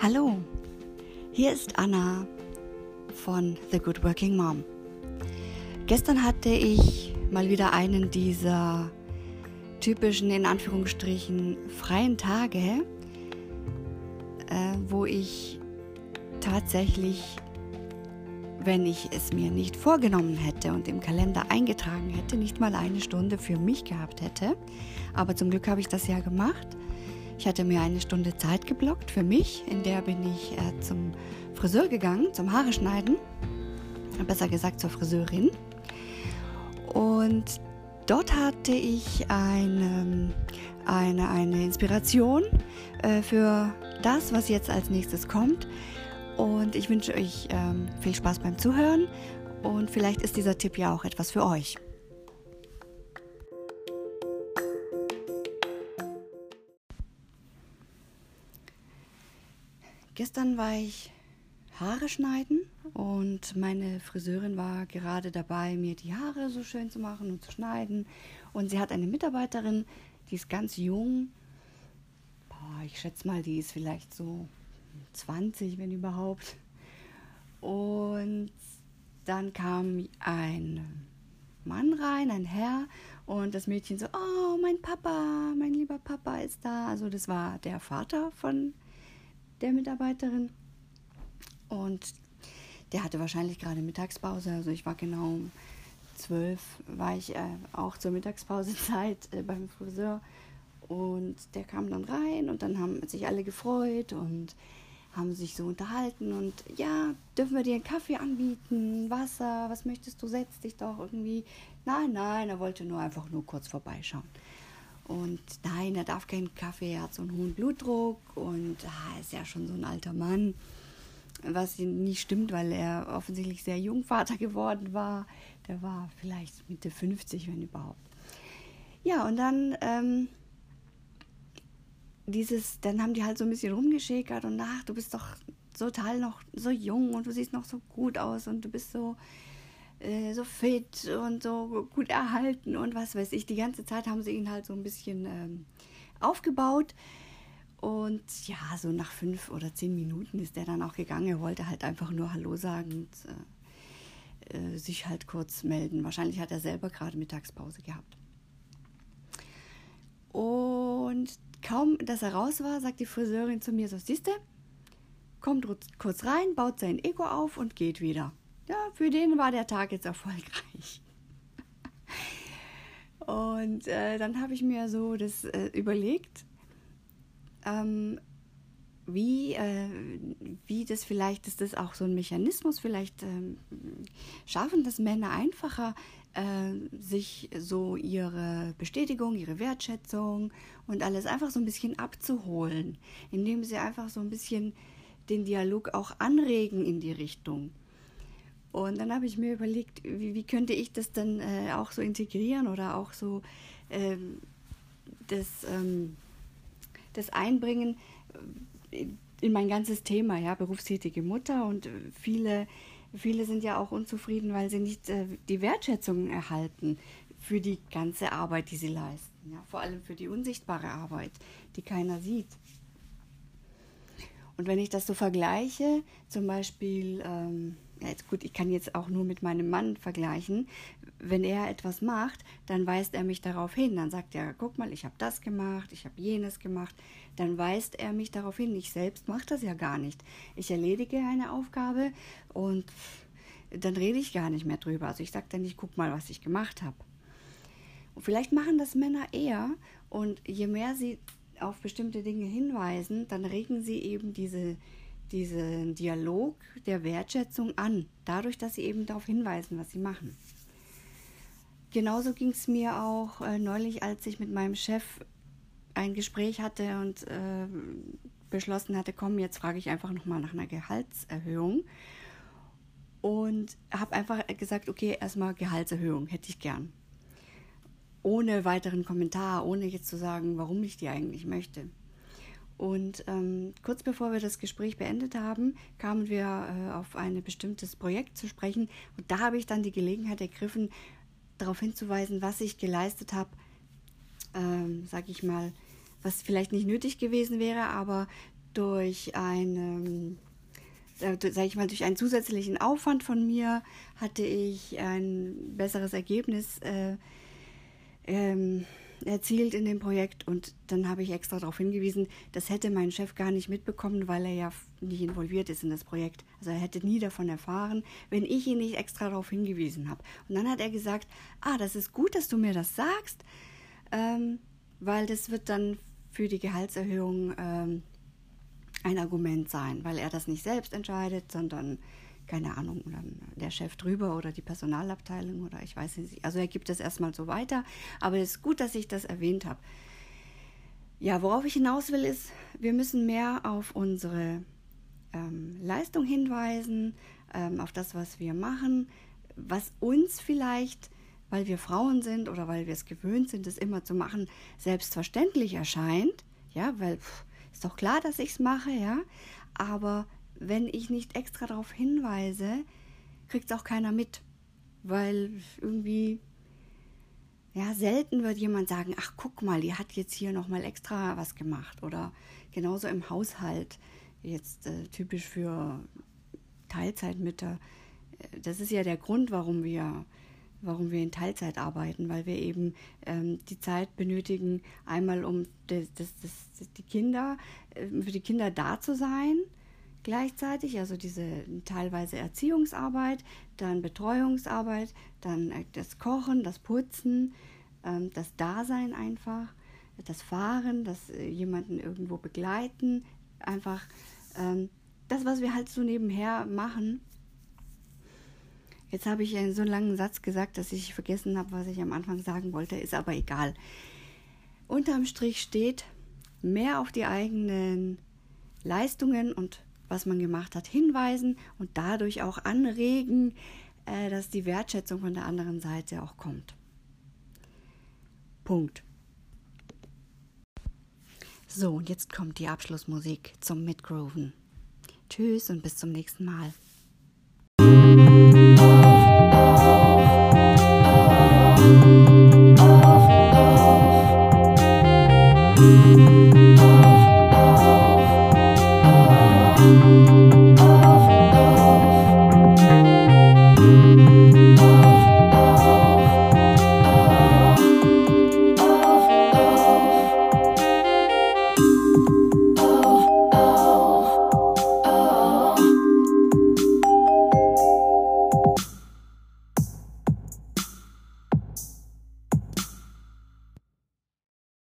Hallo, hier ist Anna von The Good Working Mom. Gestern hatte ich mal wieder einen dieser typischen, in Anführungsstrichen, freien Tage, äh, wo ich tatsächlich, wenn ich es mir nicht vorgenommen hätte und im Kalender eingetragen hätte, nicht mal eine Stunde für mich gehabt hätte. Aber zum Glück habe ich das ja gemacht. Ich hatte mir eine Stunde Zeit geblockt für mich, in der bin ich äh, zum Friseur gegangen, zum Haare schneiden, besser gesagt zur Friseurin. Und dort hatte ich eine, eine, eine Inspiration äh, für das, was jetzt als nächstes kommt. Und ich wünsche euch ähm, viel Spaß beim Zuhören und vielleicht ist dieser Tipp ja auch etwas für euch. Gestern war ich Haare schneiden und meine Friseurin war gerade dabei, mir die Haare so schön zu machen und zu schneiden. Und sie hat eine Mitarbeiterin, die ist ganz jung. Boah, ich schätze mal, die ist vielleicht so 20, wenn überhaupt. Und dann kam ein Mann rein, ein Herr, und das Mädchen so, oh, mein Papa, mein lieber Papa ist da. Also das war der Vater von der Mitarbeiterin. Und der hatte wahrscheinlich gerade Mittagspause. Also ich war genau um zwölf, war ich äh, auch zur Mittagspausezeit äh, beim Friseur. Und der kam dann rein und dann haben sich alle gefreut und haben sich so unterhalten und ja, dürfen wir dir einen Kaffee anbieten, Wasser, was möchtest du, setz dich doch irgendwie. Nein, nein, er wollte nur einfach nur kurz vorbeischauen. Und nein, er darf keinen Kaffee, er hat so einen hohen Blutdruck und ah, ist ja schon so ein alter Mann. Was nicht stimmt, weil er offensichtlich sehr jung Vater geworden war. Der war vielleicht Mitte 50, wenn überhaupt. Ja, und dann ähm, dieses, dann haben die halt so ein bisschen rumgeschäkert und ach, du bist doch total noch so jung und du siehst noch so gut aus und du bist so äh, so fit und so gut erhalten und was weiß ich. Die ganze Zeit haben sie ihn halt so ein bisschen ähm, aufgebaut. Und ja, so nach fünf oder zehn Minuten ist er dann auch gegangen. Er wollte halt einfach nur Hallo sagen und äh, äh, sich halt kurz melden. Wahrscheinlich hat er selber gerade Mittagspause gehabt. Und kaum, dass er raus war, sagt die Friseurin zu mir so, siehste, kommt kurz rein, baut sein Ego auf und geht wieder ja, für den war der Tag jetzt erfolgreich. Und äh, dann habe ich mir so das äh, überlegt, ähm, wie, äh, wie das vielleicht, ist das auch so ein Mechanismus, vielleicht ähm, schaffen das Männer einfacher, äh, sich so ihre Bestätigung, ihre Wertschätzung und alles einfach so ein bisschen abzuholen, indem sie einfach so ein bisschen den Dialog auch anregen in die Richtung. Und dann habe ich mir überlegt, wie, wie könnte ich das dann äh, auch so integrieren oder auch so ähm, das, ähm, das einbringen in mein ganzes Thema, ja, berufstätige Mutter und viele, viele sind ja auch unzufrieden, weil sie nicht äh, die Wertschätzung erhalten für die ganze Arbeit, die sie leisten, ja, vor allem für die unsichtbare Arbeit, die keiner sieht. Und wenn ich das so vergleiche, zum Beispiel ähm, jetzt gut, ich kann jetzt auch nur mit meinem Mann vergleichen. Wenn er etwas macht, dann weist er mich darauf hin. Dann sagt er, guck mal, ich habe das gemacht, ich habe jenes gemacht. Dann weist er mich darauf hin. Ich selbst mache das ja gar nicht. Ich erledige eine Aufgabe und dann rede ich gar nicht mehr drüber. Also ich sage dann nicht, guck mal, was ich gemacht habe. Und vielleicht machen das Männer eher und je mehr sie auf bestimmte Dinge hinweisen, dann regen sie eben diese diesen Dialog der Wertschätzung an, dadurch, dass sie eben darauf hinweisen, was sie machen. Genauso ging es mir auch äh, neulich, als ich mit meinem Chef ein Gespräch hatte und äh, beschlossen hatte, komm, jetzt frage ich einfach nochmal nach einer Gehaltserhöhung. Und habe einfach gesagt, okay, erstmal Gehaltserhöhung hätte ich gern. Ohne weiteren Kommentar, ohne jetzt zu sagen, warum ich die eigentlich möchte. Und ähm, kurz bevor wir das Gespräch beendet haben, kamen wir äh, auf ein bestimmtes Projekt zu sprechen. Und da habe ich dann die Gelegenheit ergriffen, darauf hinzuweisen, was ich geleistet habe, ähm, sage ich mal, was vielleicht nicht nötig gewesen wäre, aber durch eine äh, sage ich mal, durch einen zusätzlichen Aufwand von mir hatte ich ein besseres Ergebnis äh, ähm, erzielt in dem Projekt und dann habe ich extra darauf hingewiesen, das hätte mein Chef gar nicht mitbekommen, weil er ja nicht involviert ist in das Projekt. Also er hätte nie davon erfahren, wenn ich ihn nicht extra darauf hingewiesen habe. Und dann hat er gesagt, ah, das ist gut, dass du mir das sagst, ähm, weil das wird dann für die Gehaltserhöhung ähm, ein Argument sein, weil er das nicht selbst entscheidet, sondern keine Ahnung, der Chef drüber oder die Personalabteilung oder ich weiß nicht. Also er gibt es erstmal so weiter, aber es ist gut, dass ich das erwähnt habe. Ja, worauf ich hinaus will, ist, wir müssen mehr auf unsere ähm, Leistung hinweisen, ähm, auf das, was wir machen, was uns vielleicht, weil wir Frauen sind oder weil wir es gewöhnt sind, das immer zu machen, selbstverständlich erscheint. Ja, weil pff, ist doch klar, dass ich es mache, ja. Aber wenn ich nicht extra darauf hinweise, kriegt es auch keiner mit. Weil irgendwie, ja, selten wird jemand sagen, ach guck mal, die hat jetzt hier nochmal extra was gemacht. Oder genauso im Haushalt, jetzt äh, typisch für Teilzeitmütter. Äh, das ist ja der Grund, warum wir warum wir in Teilzeit arbeiten, weil wir eben ähm, die Zeit benötigen, einmal um das, das, das, die Kinder, äh, für die Kinder da zu sein, gleichzeitig, also diese teilweise Erziehungsarbeit, dann Betreuungsarbeit, dann äh, das Kochen, das Putzen, ähm, das Dasein einfach, das Fahren, das äh, jemanden irgendwo begleiten, einfach ähm, das, was wir halt so nebenher machen, Jetzt habe ich einen so langen Satz gesagt, dass ich vergessen habe, was ich am Anfang sagen wollte, ist aber egal. Unterm Strich steht, mehr auf die eigenen Leistungen und was man gemacht hat, hinweisen und dadurch auch anregen, äh, dass die Wertschätzung von der anderen Seite auch kommt. Punkt. So, und jetzt kommt die Abschlussmusik zum Mitgrooven. Tschüss und bis zum nächsten Mal. Oh, Música